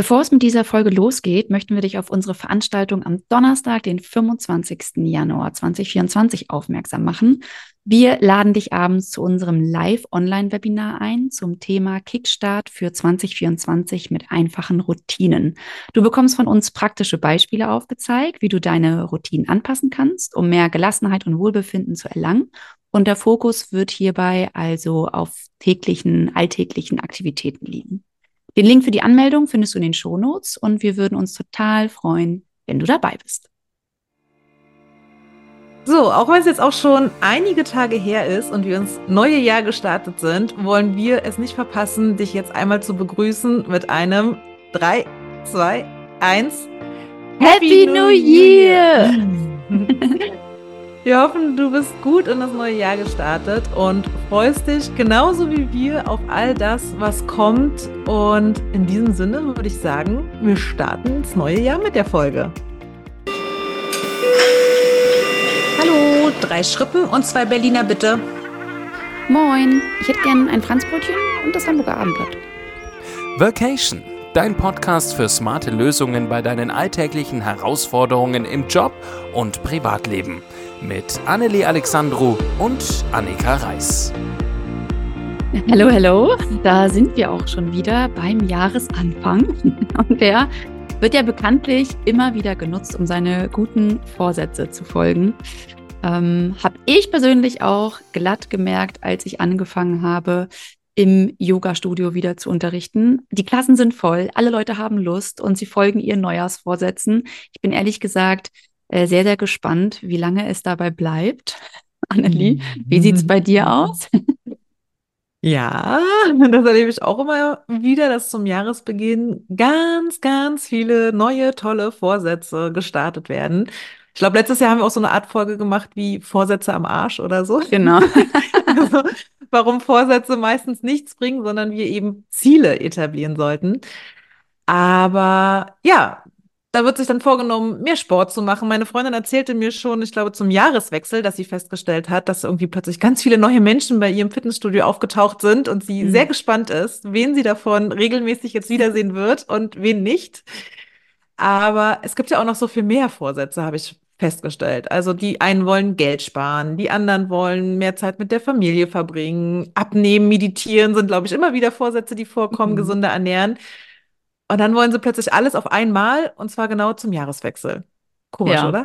Bevor es mit dieser Folge losgeht, möchten wir dich auf unsere Veranstaltung am Donnerstag, den 25. Januar 2024 aufmerksam machen. Wir laden dich abends zu unserem Live-Online-Webinar ein zum Thema Kickstart für 2024 mit einfachen Routinen. Du bekommst von uns praktische Beispiele aufgezeigt, wie du deine Routinen anpassen kannst, um mehr Gelassenheit und Wohlbefinden zu erlangen. Und der Fokus wird hierbei also auf täglichen, alltäglichen Aktivitäten liegen. Den Link für die Anmeldung findest du in den Shownotes und wir würden uns total freuen, wenn du dabei bist. So, auch wenn es jetzt auch schon einige Tage her ist und wir ins neue Jahr gestartet sind, wollen wir es nicht verpassen, dich jetzt einmal zu begrüßen mit einem 3, 2, 1 Happy, Happy New Year! Year. Wir hoffen, du bist gut in das neue Jahr gestartet und freust dich genauso wie wir auf all das, was kommt. Und in diesem Sinne würde ich sagen, wir starten ins neue Jahr mit der Folge. Hallo, drei Schrippen und zwei Berliner bitte. Moin, ich hätte gern ein Franzbrötchen und das Hamburger Abendblatt. Vacation, dein Podcast für smarte Lösungen bei deinen alltäglichen Herausforderungen im Job und Privatleben mit Annelie Alexandru und Annika Reis. Hallo, hallo. Da sind wir auch schon wieder beim Jahresanfang. Und der wird ja bekanntlich immer wieder genutzt, um seine guten Vorsätze zu folgen. Ähm, habe ich persönlich auch glatt gemerkt, als ich angefangen habe, im Yoga-Studio wieder zu unterrichten. Die Klassen sind voll, alle Leute haben Lust und sie folgen ihren Neujahrsvorsätzen. Ich bin ehrlich gesagt äh, sehr, sehr gespannt, wie lange es dabei bleibt. Annelie, wie sieht es bei dir aus? Ja, das erlebe ich auch immer wieder, dass zum Jahresbeginn ganz, ganz viele neue, tolle Vorsätze gestartet werden. Ich glaube, letztes Jahr haben wir auch so eine Art Folge gemacht wie Vorsätze am Arsch oder so. Genau. also, warum Vorsätze meistens nichts bringen, sondern wir eben Ziele etablieren sollten. Aber ja, da wird sich dann vorgenommen, mehr Sport zu machen. Meine Freundin erzählte mir schon, ich glaube, zum Jahreswechsel, dass sie festgestellt hat, dass irgendwie plötzlich ganz viele neue Menschen bei ihrem Fitnessstudio aufgetaucht sind und sie mhm. sehr gespannt ist, wen sie davon regelmäßig jetzt wiedersehen wird und wen nicht. Aber es gibt ja auch noch so viel mehr Vorsätze, habe ich festgestellt. Also die einen wollen Geld sparen, die anderen wollen mehr Zeit mit der Familie verbringen, abnehmen, meditieren sind, glaube ich, immer wieder Vorsätze, die vorkommen, mhm. gesunder ernähren. Und dann wollen sie plötzlich alles auf einmal und zwar genau zum Jahreswechsel. Komisch, ja. oder?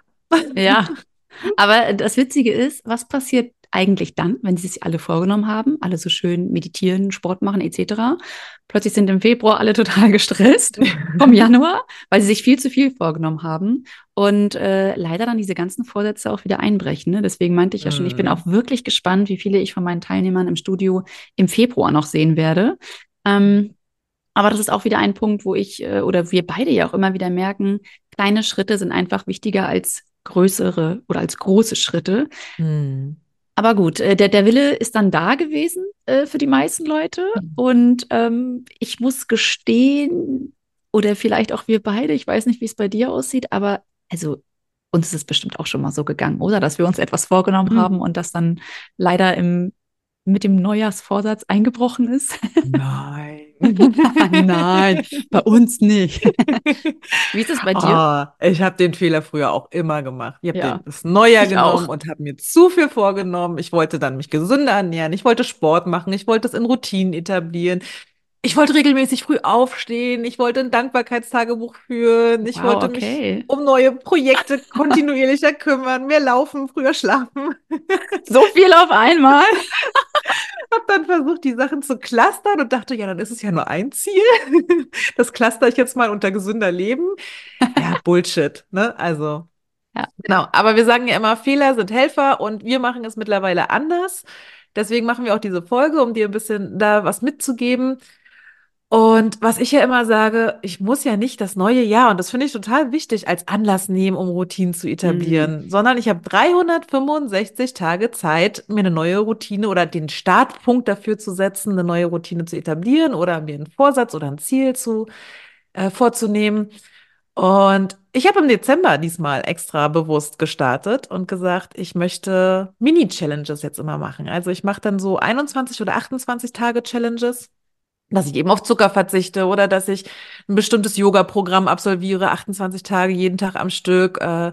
Ja. Aber das Witzige ist, was passiert eigentlich dann, wenn sie sich alle vorgenommen haben, alle so schön meditieren, Sport machen etc. Plötzlich sind im Februar alle total gestresst vom Januar, weil sie sich viel zu viel vorgenommen haben und äh, leider dann diese ganzen Vorsätze auch wieder einbrechen. Ne? Deswegen meinte ich ja schon, ich bin mhm. auch wirklich gespannt, wie viele ich von meinen Teilnehmern im Studio im Februar noch sehen werde. Ähm, aber das ist auch wieder ein Punkt, wo ich äh, oder wir beide ja auch immer wieder merken, kleine Schritte sind einfach wichtiger als größere oder als große Schritte. Hm. Aber gut, äh, der, der Wille ist dann da gewesen äh, für die meisten Leute. Mhm. Und ähm, ich muss gestehen, oder vielleicht auch wir beide, ich weiß nicht, wie es bei dir aussieht, aber also uns ist es bestimmt auch schon mal so gegangen, oder? Dass wir uns etwas vorgenommen mhm. haben und das dann leider im, mit dem Neujahrsvorsatz eingebrochen ist. Nein. Nein, bei uns nicht. Wie ist es bei dir? Oh, ich habe den Fehler früher auch immer gemacht. Ich habe ja. das Neujahr ich genommen auch. und habe mir zu viel vorgenommen. Ich wollte dann mich gesünder ernähren. Ich wollte Sport machen. Ich wollte es in Routinen etablieren. Ich wollte regelmäßig früh aufstehen. Ich wollte ein Dankbarkeitstagebuch führen. Ich wow, wollte okay. mich um neue Projekte kontinuierlicher kümmern, mehr laufen, früher schlafen. So viel auf einmal. Hab dann versucht, die Sachen zu clustern und dachte, ja, dann ist es ja nur ein Ziel. Das cluster ich jetzt mal unter gesünder Leben. Ja, Bullshit, ne? Also. Ja. Genau. Aber wir sagen ja immer, Fehler sind Helfer und wir machen es mittlerweile anders. Deswegen machen wir auch diese Folge, um dir ein bisschen da was mitzugeben. Und was ich ja immer sage, ich muss ja nicht das neue Jahr, und das finde ich total wichtig, als Anlass nehmen, um Routinen zu etablieren, mhm. sondern ich habe 365 Tage Zeit, mir eine neue Routine oder den Startpunkt dafür zu setzen, eine neue Routine zu etablieren oder mir einen Vorsatz oder ein Ziel zu, äh, vorzunehmen. Und ich habe im Dezember diesmal extra bewusst gestartet und gesagt, ich möchte Mini-Challenges jetzt immer machen. Also ich mache dann so 21 oder 28 Tage Challenges dass ich eben auf Zucker verzichte oder dass ich ein bestimmtes Yoga-Programm absolviere, 28 Tage jeden Tag am Stück, äh,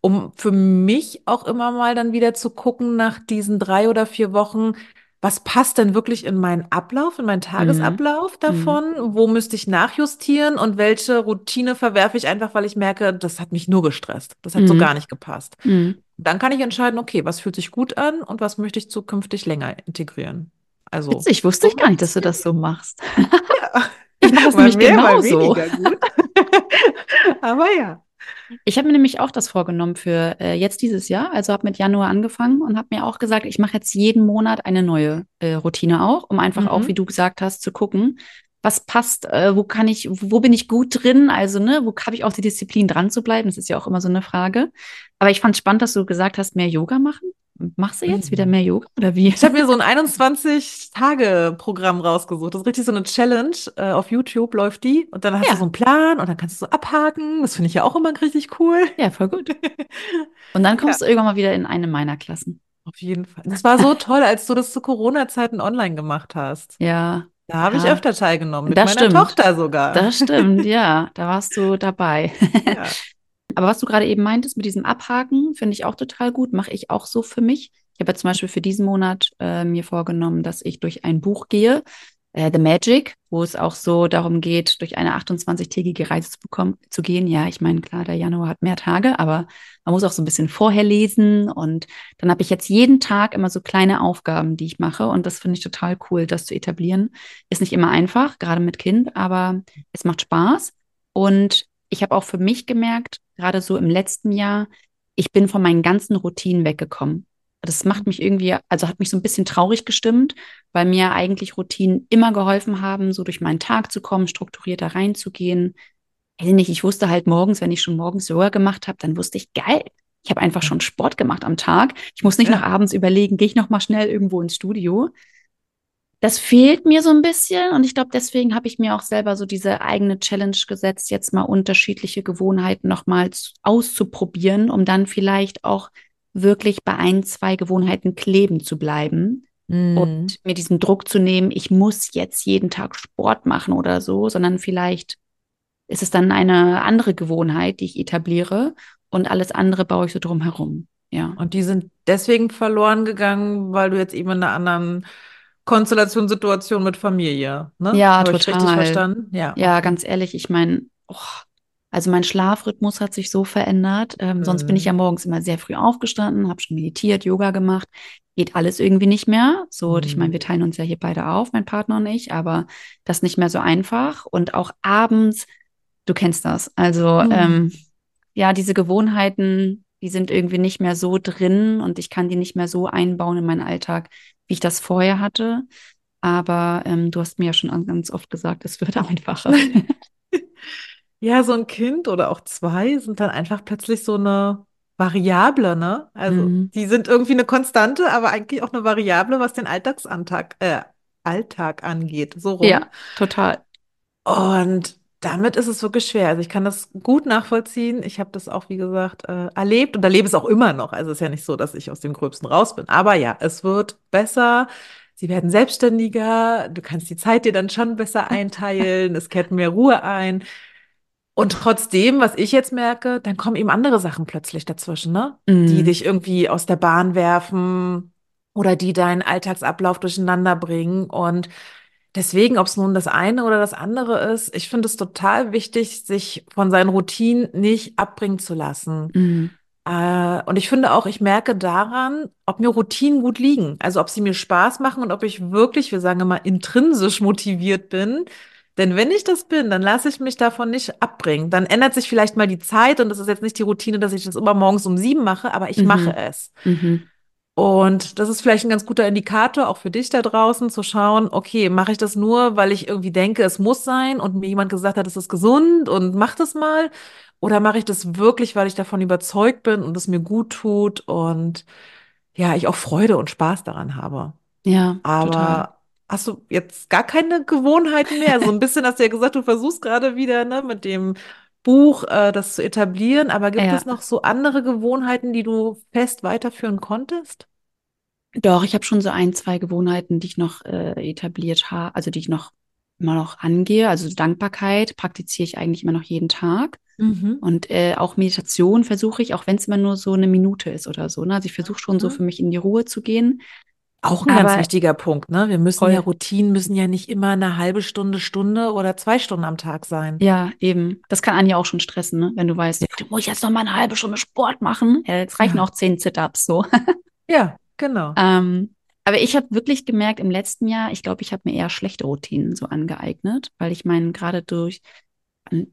um für mich auch immer mal dann wieder zu gucken nach diesen drei oder vier Wochen, was passt denn wirklich in meinen Ablauf, in meinen Tagesablauf mhm. davon? Mhm. Wo müsste ich nachjustieren und welche Routine verwerfe ich einfach, weil ich merke, das hat mich nur gestresst. Das hat mhm. so gar nicht gepasst. Mhm. Dann kann ich entscheiden, okay, was fühlt sich gut an und was möchte ich zukünftig länger integrieren. Also, Witzig, wusste ich gar nicht, dass du das so machst. Ja. Ich mache das nämlich mehr, genauso. Aber ja. Ich habe mir nämlich auch das vorgenommen für äh, jetzt dieses Jahr. Also habe mit Januar angefangen und habe mir auch gesagt, ich mache jetzt jeden Monat eine neue äh, Routine auch, um einfach mhm. auch, wie du gesagt hast, zu gucken, was passt, äh, wo kann ich, wo bin ich gut drin? Also, ne, wo habe ich auch die Disziplin dran zu bleiben? Das ist ja auch immer so eine Frage. Aber ich fand spannend, dass du gesagt hast, mehr Yoga machen. Machst du jetzt wieder mhm. mehr Yoga oder wie? Ich habe mir so ein 21-Tage-Programm rausgesucht. Das ist richtig so eine Challenge. Äh, auf YouTube läuft die. Und dann hast ja. du so einen Plan und dann kannst du so abhaken. Das finde ich ja auch immer richtig cool. Ja, voll gut. Und dann kommst ja. du irgendwann mal wieder in eine meiner Klassen. Auf jeden Fall. Das war so toll, als du das zu Corona-Zeiten online gemacht hast. Ja. Da habe ja. ich öfter teilgenommen, mit das meiner stimmt. Tochter sogar. Das stimmt, ja. Da warst du dabei. Ja. Aber was du gerade eben meintest mit diesem Abhaken, finde ich auch total gut. Mache ich auch so für mich. Ich habe ja zum Beispiel für diesen Monat äh, mir vorgenommen, dass ich durch ein Buch gehe, äh, The Magic, wo es auch so darum geht, durch eine 28-tägige Reise zu bekommen, zu gehen. Ja, ich meine, klar, der Januar hat mehr Tage, aber man muss auch so ein bisschen vorher lesen. Und dann habe ich jetzt jeden Tag immer so kleine Aufgaben, die ich mache. Und das finde ich total cool, das zu etablieren. Ist nicht immer einfach, gerade mit Kind, aber es macht Spaß. Und ich habe auch für mich gemerkt, gerade so im letzten Jahr, ich bin von meinen ganzen Routinen weggekommen. Das macht mich irgendwie, also hat mich so ein bisschen traurig gestimmt, weil mir eigentlich Routinen immer geholfen haben, so durch meinen Tag zu kommen, strukturierter reinzugehen. Weiß nicht, ich wusste halt morgens, wenn ich schon morgens Yoga gemacht habe, dann wusste ich, geil, ich habe einfach schon Sport gemacht am Tag. Ich muss nicht ja. noch abends überlegen, gehe ich noch mal schnell irgendwo ins Studio, das fehlt mir so ein bisschen und ich glaube, deswegen habe ich mir auch selber so diese eigene Challenge gesetzt, jetzt mal unterschiedliche Gewohnheiten nochmal auszuprobieren, um dann vielleicht auch wirklich bei ein, zwei Gewohnheiten kleben zu bleiben mm. und mir diesen Druck zu nehmen, ich muss jetzt jeden Tag Sport machen oder so, sondern vielleicht ist es dann eine andere Gewohnheit, die ich etabliere und alles andere baue ich so drum herum. Ja. Und die sind deswegen verloren gegangen, weil du jetzt eben in einer anderen Konstellation, Situation mit Familie. Ne? Ja, Habe total. Ich richtig verstanden? Ja, ja ganz ehrlich, ich meine, oh, also mein Schlafrhythmus hat sich so verändert. Ähm, mhm. Sonst bin ich ja mhm. morgens immer sehr früh aufgestanden, habe schon meditiert, Yoga gemacht. Geht alles irgendwie nicht mehr. So, mhm. ich meine, wir teilen uns ja hier beide auf, mein Partner und ich, aber das ist nicht mehr so einfach. Und auch abends, du kennst das. Also, mhm. ähm, ja, diese Gewohnheiten, die sind irgendwie nicht mehr so drin und ich kann die nicht mehr so einbauen in meinen Alltag, wie ich das vorher hatte. Aber ähm, du hast mir ja schon ganz oft gesagt, es wird einfacher. ja, so ein Kind oder auch zwei sind dann einfach plötzlich so eine Variable, ne? Also mhm. die sind irgendwie eine Konstante, aber eigentlich auch eine Variable, was den Alltagsantrag, äh, Alltag angeht. So rum. Ja, total. Und damit ist es wirklich schwer. Also ich kann das gut nachvollziehen. Ich habe das auch, wie gesagt, äh, erlebt und erlebe es auch immer noch. Also es ist ja nicht so, dass ich aus dem Gröbsten raus bin. Aber ja, es wird besser. Sie werden selbstständiger. Du kannst die Zeit dir dann schon besser einteilen. es kehrt mehr Ruhe ein. Und trotzdem, was ich jetzt merke, dann kommen eben andere Sachen plötzlich dazwischen, ne? Mm. Die dich irgendwie aus der Bahn werfen oder die deinen Alltagsablauf durcheinander bringen. Und Deswegen, ob es nun das eine oder das andere ist, ich finde es total wichtig, sich von seinen Routinen nicht abbringen zu lassen. Mhm. Äh, und ich finde auch, ich merke daran, ob mir Routinen gut liegen. Also ob sie mir Spaß machen und ob ich wirklich, wir sagen immer, intrinsisch motiviert bin. Denn wenn ich das bin, dann lasse ich mich davon nicht abbringen. Dann ändert sich vielleicht mal die Zeit und das ist jetzt nicht die Routine, dass ich das immer morgens um sieben mache, aber ich mhm. mache es. Mhm. Und das ist vielleicht ein ganz guter Indikator, auch für dich da draußen, zu schauen, okay, mache ich das nur, weil ich irgendwie denke, es muss sein und mir jemand gesagt hat, es ist gesund und mach das mal? Oder mache ich das wirklich, weil ich davon überzeugt bin und es mir gut tut und ja, ich auch Freude und Spaß daran habe? Ja, aber total. hast du jetzt gar keine Gewohnheiten mehr? So ein bisschen hast du ja gesagt, du versuchst gerade wieder ne, mit dem Buch, äh, das zu etablieren. Aber gibt ja. es noch so andere Gewohnheiten, die du fest weiterführen konntest? Doch, ich habe schon so ein, zwei Gewohnheiten, die ich noch äh, etabliert habe, also die ich noch immer noch angehe. Also Dankbarkeit praktiziere ich eigentlich immer noch jeden Tag. Mhm. Und äh, auch Meditation versuche ich, auch wenn es immer nur so eine Minute ist oder so. Ne? Also ich versuche schon so für mich in die Ruhe zu gehen. Auch ein Aber ganz wichtiger Punkt, ne? Wir müssen voll. ja Routinen müssen ja nicht immer eine halbe Stunde, Stunde oder zwei Stunden am Tag sein. Ja, eben. Das kann Anja auch schon stressen, ne? Wenn du weißt, ja. du musst jetzt noch mal eine halbe Stunde Sport machen. Ja, jetzt reichen ja. auch zehn Sit-ups so. ja, genau. Ähm, aber ich habe wirklich gemerkt im letzten Jahr, ich glaube, ich habe mir eher schlechte Routinen so angeeignet, weil ich meine, gerade durch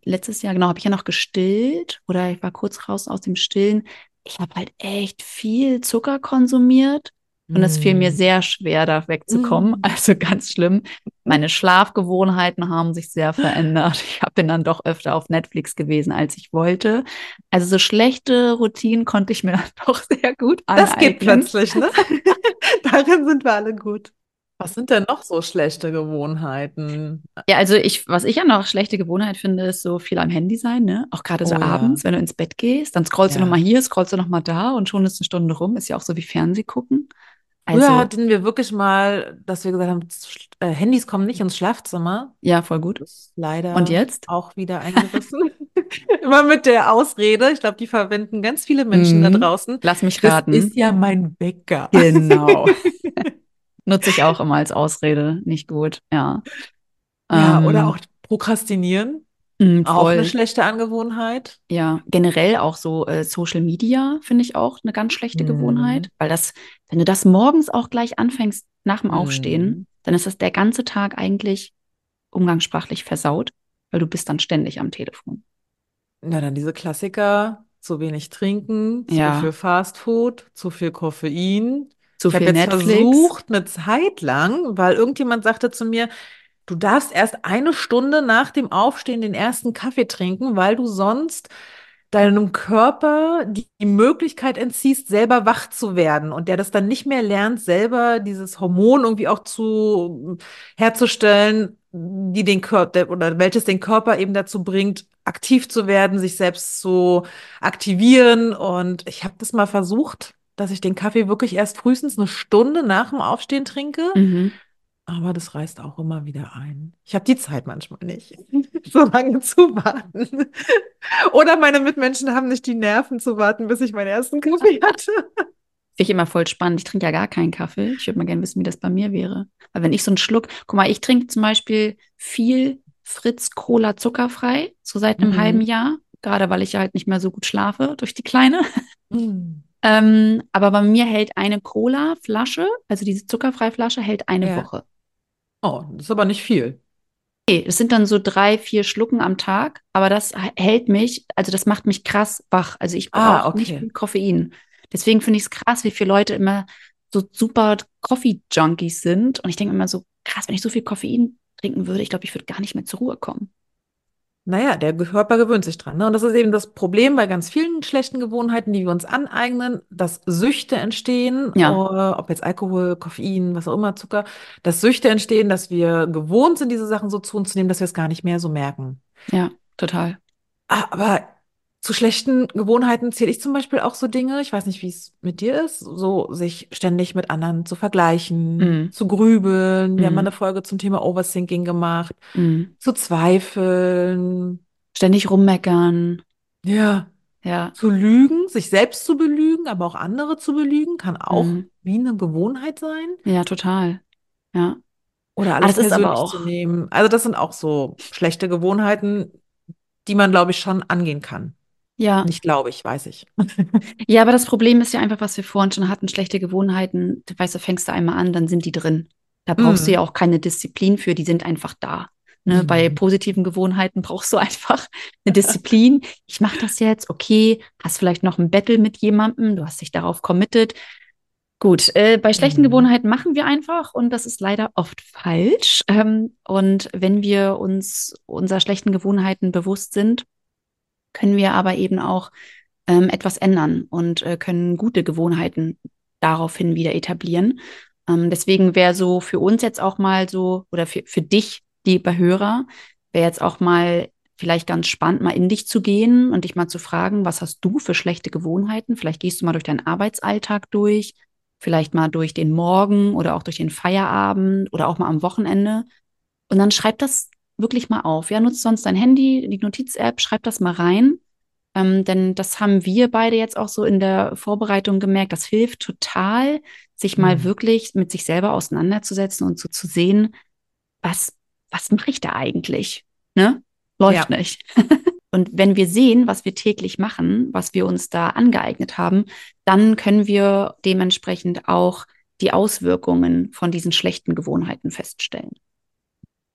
letztes Jahr, genau, habe ich ja noch gestillt oder ich war kurz raus aus dem Stillen. Ich habe halt echt viel Zucker konsumiert und es fiel mir mm. sehr schwer, da wegzukommen. Mm. Also ganz schlimm. Meine Schlafgewohnheiten haben sich sehr verändert. Ich bin dann doch öfter auf Netflix gewesen, als ich wollte. Also so schlechte Routinen konnte ich mir dann doch sehr gut aneignen. Das geht plötzlich, ne? Darin sind wir alle gut. Was sind denn noch so schlechte Gewohnheiten? Ja, also ich, was ich ja noch schlechte Gewohnheit finde, ist so viel am Handy sein, ne? Auch gerade so oh, abends, ja. wenn du ins Bett gehst, dann scrollst ja. du nochmal hier, scrollst du nochmal da und schon ist eine Stunde rum. Ist ja auch so wie Fernseh gucken. Also, Früher hatten wir wirklich mal, dass wir gesagt haben, äh, Handys kommen nicht ins Schlafzimmer. Ja, voll gut. leider Und jetzt? auch wieder eingerissen. Immer mit der Ausrede. Ich glaube, die verwenden ganz viele Menschen da mhm. draußen. Lass mich raten. Das ist ja mein Wecker. Genau. Nutze ich auch immer als Ausrede. Nicht gut, ja. Ja, ähm, oder auch prokrastinieren. Mm, auch eine schlechte Angewohnheit. Ja, generell auch so äh, Social Media finde ich auch eine ganz schlechte mm. Gewohnheit, weil das, wenn du das morgens auch gleich anfängst nach dem Aufstehen, mm. dann ist das der ganze Tag eigentlich umgangssprachlich versaut, weil du bist dann ständig am Telefon. Na dann diese Klassiker, zu wenig trinken, ja. zu viel Fastfood, zu viel Koffein. Zu ich habe jetzt Netflix. versucht, eine Zeit lang, weil irgendjemand sagte zu mir, Du darfst erst eine Stunde nach dem Aufstehen den ersten Kaffee trinken, weil du sonst deinem Körper die Möglichkeit entziehst, selber wach zu werden und der das dann nicht mehr lernt, selber dieses Hormon irgendwie auch zu herzustellen, die den Körper oder welches den Körper eben dazu bringt, aktiv zu werden, sich selbst zu aktivieren. Und ich habe das mal versucht, dass ich den Kaffee wirklich erst frühestens eine Stunde nach dem Aufstehen trinke. Mhm. Aber das reißt auch immer wieder ein. Ich habe die Zeit manchmal nicht, so lange zu warten. Oder meine Mitmenschen haben nicht die Nerven zu warten, bis ich meinen ersten Kaffee hatte. Finde ich immer voll spannend. Ich trinke ja gar keinen Kaffee. Ich würde mal gerne wissen, wie das bei mir wäre. Weil wenn ich so einen Schluck, guck mal, ich trinke zum Beispiel viel Fritz Cola zuckerfrei, so seit einem mhm. halben Jahr. Gerade weil ich ja halt nicht mehr so gut schlafe durch die Kleine. Mhm. ähm, aber bei mir hält eine Cola-Flasche, also diese zuckerfreie Flasche, hält eine ja. Woche. Oh, das ist aber nicht viel. Nee, es sind dann so drei, vier Schlucken am Tag, aber das hält mich, also das macht mich krass wach. Also ich brauche ah, okay. nicht viel Koffein. Deswegen finde ich es krass, wie viele Leute immer so super Coffee-Junkies sind. Und ich denke immer so, krass, wenn ich so viel Koffein trinken würde, ich glaube, ich würde gar nicht mehr zur Ruhe kommen. Naja, der Körper gewöhnt sich dran. Ne? Und das ist eben das Problem bei ganz vielen schlechten Gewohnheiten, die wir uns aneignen, dass Süchte entstehen, ja. äh, ob jetzt Alkohol, Koffein, was auch immer, Zucker, dass Süchte entstehen, dass wir gewohnt sind, diese Sachen so zu uns zu nehmen, dass wir es gar nicht mehr so merken. Ja, total. Ah, aber zu schlechten Gewohnheiten zähle ich zum Beispiel auch so Dinge, ich weiß nicht, wie es mit dir ist, so sich ständig mit anderen zu vergleichen, mm. zu grübeln. Mm. Wir haben mal mhm. eine Folge zum Thema Overthinking gemacht, mm. zu zweifeln. Ständig rummeckern. Ja. Ja. Zu lügen, sich selbst zu belügen, aber auch andere zu belügen, kann auch mhm. wie eine Gewohnheit sein. Ja, total. Ja. Oder alles persönlich aber auch, zu nehmen. Also das sind auch so schlechte Gewohnheiten, die man, glaube ich, schon angehen kann. Ja. Nicht glaube ich, weiß ich. ja, aber das Problem ist ja einfach, was wir vorhin schon hatten, schlechte Gewohnheiten. Du weißt, du fängst da einmal an, dann sind die drin. Da brauchst mm. du ja auch keine Disziplin für, die sind einfach da. Ne? Mm. Bei positiven Gewohnheiten brauchst du einfach eine Disziplin. Ich mache das jetzt, okay, hast vielleicht noch ein Battle mit jemandem, du hast dich darauf committed. Gut, äh, bei schlechten mm. Gewohnheiten machen wir einfach und das ist leider oft falsch. Ähm, und wenn wir uns unserer schlechten Gewohnheiten bewusst sind, können wir aber eben auch ähm, etwas ändern und äh, können gute Gewohnheiten daraufhin wieder etablieren. Ähm, deswegen wäre so für uns jetzt auch mal so, oder für, für dich, lieber Hörer, wäre jetzt auch mal vielleicht ganz spannend, mal in dich zu gehen und dich mal zu fragen, was hast du für schlechte Gewohnheiten? Vielleicht gehst du mal durch deinen Arbeitsalltag durch, vielleicht mal durch den Morgen oder auch durch den Feierabend oder auch mal am Wochenende Und dann schreib das wirklich mal auf. Ja, nutzt sonst dein Handy, die Notiz-App, schreib das mal rein. Ähm, denn das haben wir beide jetzt auch so in der Vorbereitung gemerkt. Das hilft total, sich mal mhm. wirklich mit sich selber auseinanderzusetzen und so zu sehen, was, was mache ich da eigentlich? Ne? Läuft ja. nicht. und wenn wir sehen, was wir täglich machen, was wir uns da angeeignet haben, dann können wir dementsprechend auch die Auswirkungen von diesen schlechten Gewohnheiten feststellen.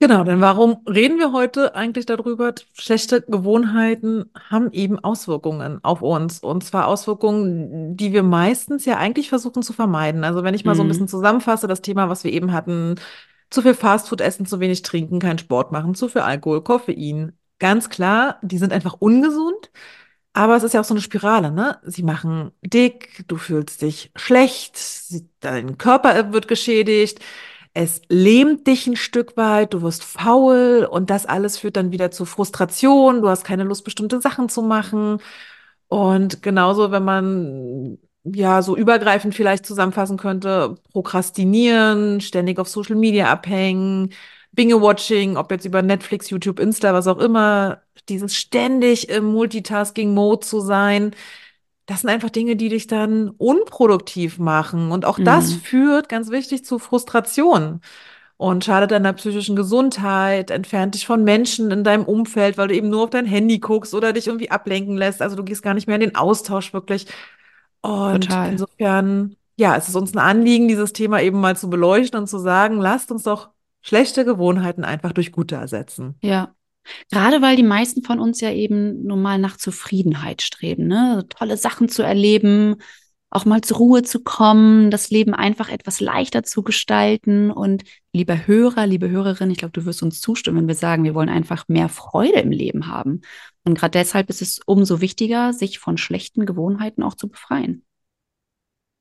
Genau, denn warum reden wir heute eigentlich darüber? Schlechte Gewohnheiten haben eben Auswirkungen auf uns. Und zwar Auswirkungen, die wir meistens ja eigentlich versuchen zu vermeiden. Also wenn ich mal mhm. so ein mhm. bisschen zusammenfasse, das Thema, was wir eben hatten, zu viel Fastfood essen, zu wenig trinken, keinen Sport machen, zu viel Alkohol, Koffein. Ganz klar, die sind einfach ungesund. Aber es ist ja auch so eine Spirale, ne? Sie machen dick, du fühlst dich schlecht, dein Körper wird geschädigt es lähmt dich ein Stück weit, du wirst faul und das alles führt dann wieder zu Frustration, du hast keine Lust, bestimmte Sachen zu machen. Und genauso, wenn man ja so übergreifend vielleicht zusammenfassen könnte, prokrastinieren, ständig auf Social Media abhängen, Binge-Watching, ob jetzt über Netflix, YouTube, Insta, was auch immer, dieses ständig im Multitasking-Mode zu sein, das sind einfach Dinge, die dich dann unproduktiv machen. Und auch mhm. das führt, ganz wichtig, zu Frustration und schadet deiner psychischen Gesundheit, entfernt dich von Menschen in deinem Umfeld, weil du eben nur auf dein Handy guckst oder dich irgendwie ablenken lässt. Also du gehst gar nicht mehr in den Austausch wirklich. Und Total. insofern, ja, es ist uns ein Anliegen, dieses Thema eben mal zu beleuchten und zu sagen, lasst uns doch schlechte Gewohnheiten einfach durch gute ersetzen. Ja, Gerade weil die meisten von uns ja eben nun mal nach Zufriedenheit streben, ne? Also tolle Sachen zu erleben, auch mal zur Ruhe zu kommen, das Leben einfach etwas leichter zu gestalten. Und lieber Hörer, liebe Hörerin, ich glaube, du wirst uns zustimmen, wenn wir sagen, wir wollen einfach mehr Freude im Leben haben. Und gerade deshalb ist es umso wichtiger, sich von schlechten Gewohnheiten auch zu befreien.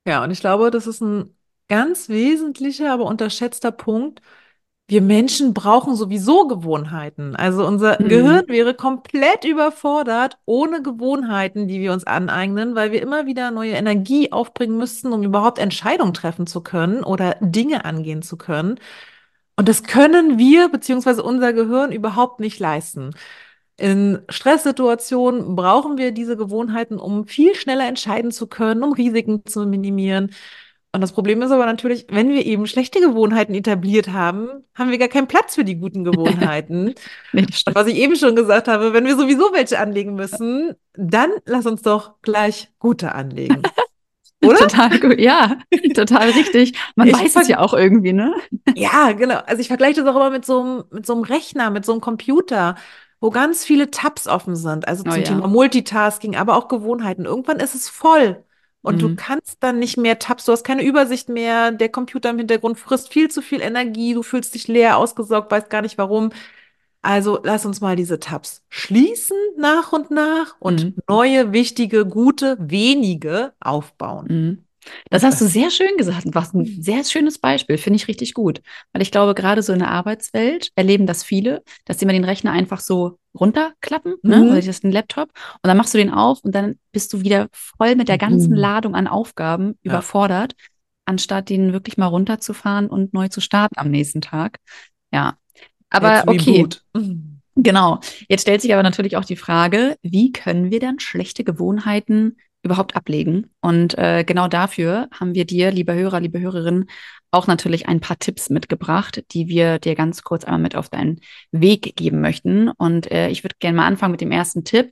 Ja, und ich glaube, das ist ein ganz wesentlicher, aber unterschätzter Punkt, wir Menschen brauchen sowieso Gewohnheiten. Also unser mhm. Gehirn wäre komplett überfordert ohne Gewohnheiten, die wir uns aneignen, weil wir immer wieder neue Energie aufbringen müssten, um überhaupt Entscheidungen treffen zu können oder Dinge angehen zu können. Und das können wir beziehungsweise unser Gehirn überhaupt nicht leisten. In Stresssituationen brauchen wir diese Gewohnheiten, um viel schneller entscheiden zu können, um Risiken zu minimieren. Und das Problem ist aber natürlich, wenn wir eben schlechte Gewohnheiten etabliert haben, haben wir gar keinen Platz für die guten Gewohnheiten. und was ich eben schon gesagt habe, wenn wir sowieso welche anlegen müssen, dann lass uns doch gleich gute anlegen. Oder? Total gut, ja, total richtig. Man ich weiß es ja auch irgendwie, ne? Ja, genau. Also ich vergleiche das auch immer mit so einem, mit so einem Rechner, mit so einem Computer, wo ganz viele Tabs offen sind. Also zum oh, ja. Thema Multitasking, aber auch Gewohnheiten. Irgendwann ist es voll. Und mhm. du kannst dann nicht mehr Tabs, du hast keine Übersicht mehr, der Computer im Hintergrund frisst viel zu viel Energie, du fühlst dich leer, ausgesaugt, weißt gar nicht warum. Also lass uns mal diese Tabs schließen nach und nach und mhm. neue, wichtige, gute, wenige aufbauen. Mhm. Das hast du sehr schön gesagt. Was ein mhm. sehr schönes Beispiel, finde ich richtig gut. Weil ich glaube, gerade so in der Arbeitswelt erleben das viele, dass sie mal den Rechner einfach so runterklappen, ne? mhm. ne? oder das ist ein Laptop, und dann machst du den auf und dann bist du wieder voll mit der ganzen mhm. Ladung an Aufgaben ja. überfordert, anstatt den wirklich mal runterzufahren und neu zu starten am nächsten Tag. Ja. Aber okay. Mhm. Genau. Jetzt stellt sich aber natürlich auch die Frage, wie können wir dann schlechte Gewohnheiten überhaupt ablegen. Und äh, genau dafür haben wir dir, lieber Hörer, liebe Hörerin, auch natürlich ein paar Tipps mitgebracht, die wir dir ganz kurz einmal mit auf deinen Weg geben möchten. Und äh, ich würde gerne mal anfangen mit dem ersten Tipp.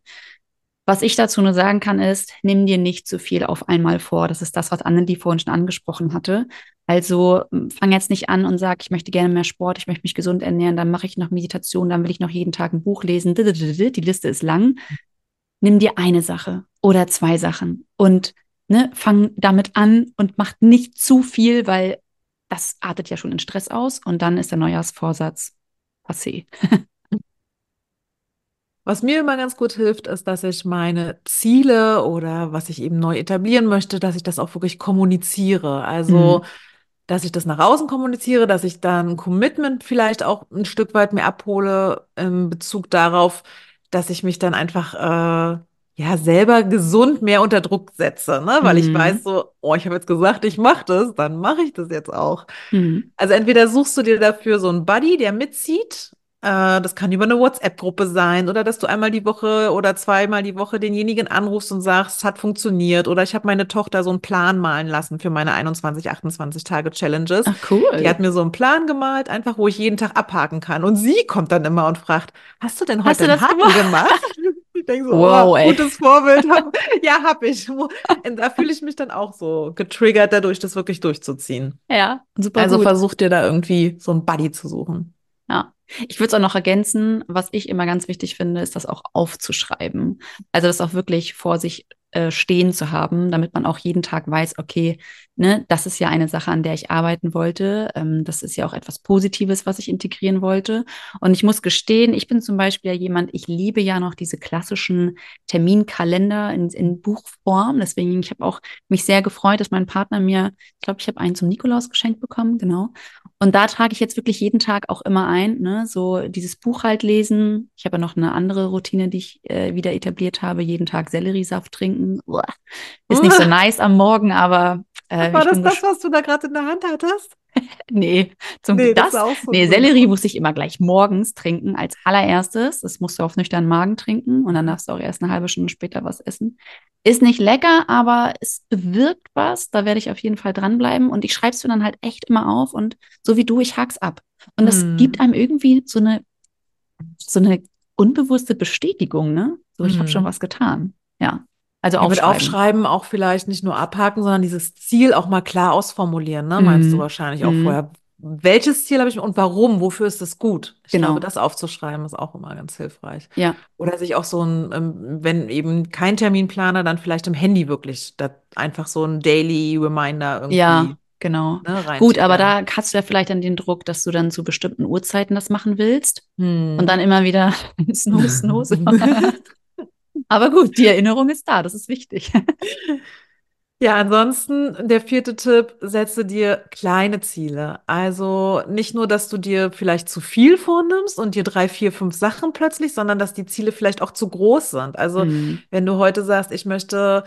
Was ich dazu nur sagen kann, ist, nimm dir nicht zu viel auf einmal vor. Das ist das, was Annelie vorhin schon angesprochen hatte. Also fang jetzt nicht an und sag, ich möchte gerne mehr Sport, ich möchte mich gesund ernähren, dann mache ich noch Meditation, dann will ich noch jeden Tag ein Buch lesen. Die Liste ist lang nimm dir eine Sache oder zwei Sachen und ne, fang damit an und mach nicht zu viel, weil das artet ja schon in Stress aus und dann ist der Neujahrsvorsatz passé. Was mir immer ganz gut hilft, ist, dass ich meine Ziele oder was ich eben neu etablieren möchte, dass ich das auch wirklich kommuniziere. Also, mhm. dass ich das nach außen kommuniziere, dass ich dann ein Commitment vielleicht auch ein Stück weit mehr abhole in Bezug darauf, dass ich mich dann einfach äh, ja selber gesund mehr unter Druck setze, ne? Weil mhm. ich weiß so, oh, ich habe jetzt gesagt, ich mache das, dann mache ich das jetzt auch. Mhm. Also entweder suchst du dir dafür so einen Buddy, der mitzieht äh, das kann über eine WhatsApp-Gruppe sein oder dass du einmal die Woche oder zweimal die Woche denjenigen anrufst und sagst, es hat funktioniert oder ich habe meine Tochter so einen Plan malen lassen für meine 21, 28 Tage Challenges. Ach cool. Die hat mir so einen Plan gemalt, einfach wo ich jeden Tag abhaken kann. Und sie kommt dann immer und fragt, hast du denn heute einen Haken gemacht? denke so, wow, oh, gutes Vorbild. ja, hab ich. Und da fühle ich mich dann auch so getriggert, dadurch das wirklich durchzuziehen. Ja, super. Also gut. versuch dir da irgendwie so einen Buddy zu suchen. Ja. Ich würde es auch noch ergänzen, was ich immer ganz wichtig finde, ist das auch aufzuschreiben. Also das auch wirklich vor sich äh, stehen zu haben, damit man auch jeden Tag weiß, okay, ne, das ist ja eine Sache, an der ich arbeiten wollte. Ähm, das ist ja auch etwas Positives, was ich integrieren wollte. Und ich muss gestehen, ich bin zum Beispiel ja jemand, ich liebe ja noch diese klassischen Terminkalender in, in Buchform. Deswegen, ich habe auch mich sehr gefreut, dass mein Partner mir, ich glaube, ich habe einen zum Nikolaus geschenkt bekommen, genau. Und da trage ich jetzt wirklich jeden Tag auch immer ein, ne, so dieses Buch halt lesen. Ich habe ja noch eine andere Routine, die ich äh, wieder etabliert habe, jeden Tag Selleriesaft trinken trinken. Uah. Ist nicht so nice am Morgen, aber. Äh, War das das, was du da gerade in der Hand hattest? nee, zum nee, das, das so nee, Sellerie muss ich immer gleich morgens trinken als allererstes. Das musst du auf nüchternen Magen trinken und dann darfst du auch erst eine halbe Stunde später was essen. Ist nicht lecker, aber es bewirkt was. Da werde ich auf jeden Fall dranbleiben und ich schreibe es mir dann halt echt immer auf und so wie du, ich hak's ab. Und das hm. gibt einem irgendwie so eine, so eine unbewusste Bestätigung, ne? So, ich hm. habe schon was getan. Ja. Also ja, aufschreiben. Mit aufschreiben auch vielleicht nicht nur abhaken, sondern dieses Ziel auch mal klar ausformulieren, ne? Meinst du mhm. wahrscheinlich auch mhm. vorher. Welches Ziel habe ich und warum? Wofür ist das gut? Ich genau. glaube, das aufzuschreiben ist auch immer ganz hilfreich. Ja. Oder sich auch so ein, ähm, wenn eben kein Terminplaner, dann vielleicht im Handy wirklich einfach so ein Daily Reminder irgendwie. Ja, genau. Ne, Gut, aber da hast du ja vielleicht dann den Druck, dass du dann zu bestimmten Uhrzeiten das machen willst hm. und dann immer wieder snooze, snooze. Aber gut, die Erinnerung ist da, das ist wichtig. Ja, ansonsten der vierte Tipp, setze dir kleine Ziele. Also nicht nur, dass du dir vielleicht zu viel vornimmst und dir drei, vier, fünf Sachen plötzlich, sondern dass die Ziele vielleicht auch zu groß sind. Also mhm. wenn du heute sagst, ich möchte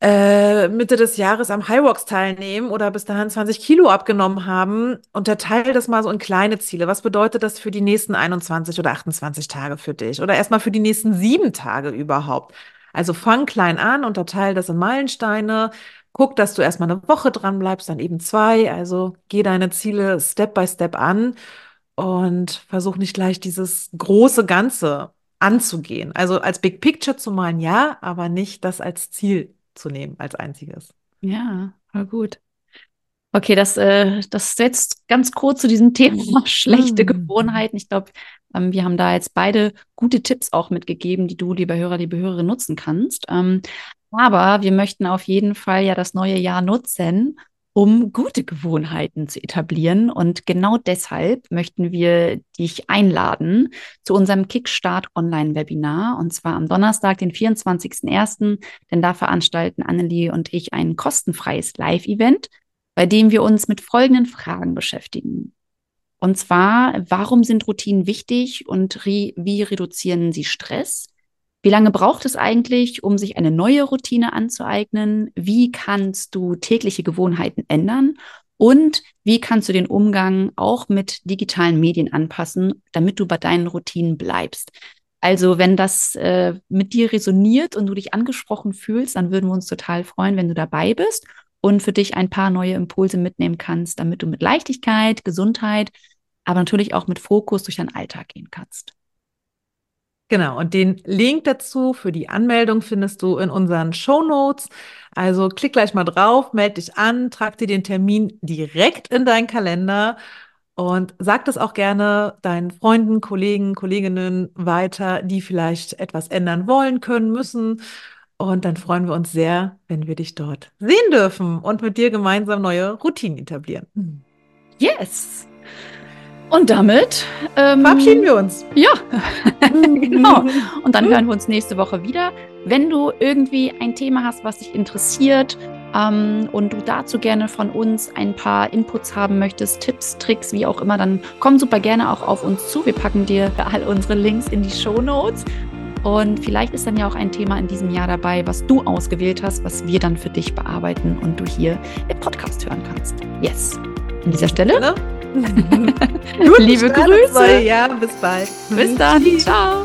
äh, Mitte des Jahres am High Rocks teilnehmen oder bis dahin 20 Kilo abgenommen haben, unterteile das mal so in kleine Ziele. Was bedeutet das für die nächsten 21 oder 28 Tage für dich? Oder erstmal für die nächsten sieben Tage überhaupt? Also fang klein an, unterteile das in Meilensteine. Guck, dass du erstmal eine Woche dran bleibst, dann eben zwei. Also geh deine Ziele Step by Step an und versuch nicht gleich dieses große Ganze anzugehen. Also als Big Picture zu malen, ja, aber nicht das als Ziel zu nehmen als einziges. Ja, war gut. Okay, das, äh, das setzt ganz kurz zu diesem Thema schlechte mhm. Gewohnheiten. Ich glaube, ähm, wir haben da jetzt beide gute Tipps auch mitgegeben, die du, lieber Hörer, liebe Hörerin, nutzen kannst. Ähm, aber wir möchten auf jeden Fall ja das neue Jahr nutzen, um gute Gewohnheiten zu etablieren. Und genau deshalb möchten wir dich einladen zu unserem Kickstart Online-Webinar. Und zwar am Donnerstag, den 24.01. Denn da veranstalten Annelie und ich ein kostenfreies Live-Event, bei dem wir uns mit folgenden Fragen beschäftigen. Und zwar, warum sind Routinen wichtig und wie reduzieren sie Stress? Wie lange braucht es eigentlich, um sich eine neue Routine anzueignen? Wie kannst du tägliche Gewohnheiten ändern? Und wie kannst du den Umgang auch mit digitalen Medien anpassen, damit du bei deinen Routinen bleibst? Also, wenn das äh, mit dir resoniert und du dich angesprochen fühlst, dann würden wir uns total freuen, wenn du dabei bist und für dich ein paar neue Impulse mitnehmen kannst, damit du mit Leichtigkeit, Gesundheit, aber natürlich auch mit Fokus durch deinen Alltag gehen kannst. Genau, und den Link dazu für die Anmeldung findest du in unseren Show Notes. Also klick gleich mal drauf, melde dich an, trag dir den Termin direkt in deinen Kalender und sag das auch gerne deinen Freunden, Kollegen, Kolleginnen weiter, die vielleicht etwas ändern wollen, können, müssen. Und dann freuen wir uns sehr, wenn wir dich dort sehen dürfen und mit dir gemeinsam neue Routinen etablieren. Yes! Und damit ähm, verabschieden wir uns. Ja, genau. Und dann hören wir uns nächste Woche wieder. Wenn du irgendwie ein Thema hast, was dich interessiert ähm, und du dazu gerne von uns ein paar Inputs haben möchtest, Tipps, Tricks, wie auch immer, dann komm super gerne auch auf uns zu. Wir packen dir all unsere Links in die Show Notes. Und vielleicht ist dann ja auch ein Thema in diesem Jahr dabei, was du ausgewählt hast, was wir dann für dich bearbeiten und du hier im Podcast hören kannst. Yes. An dieser Stelle. Liebe Grüße. Ja, bis bald. Bis dann. Ciao.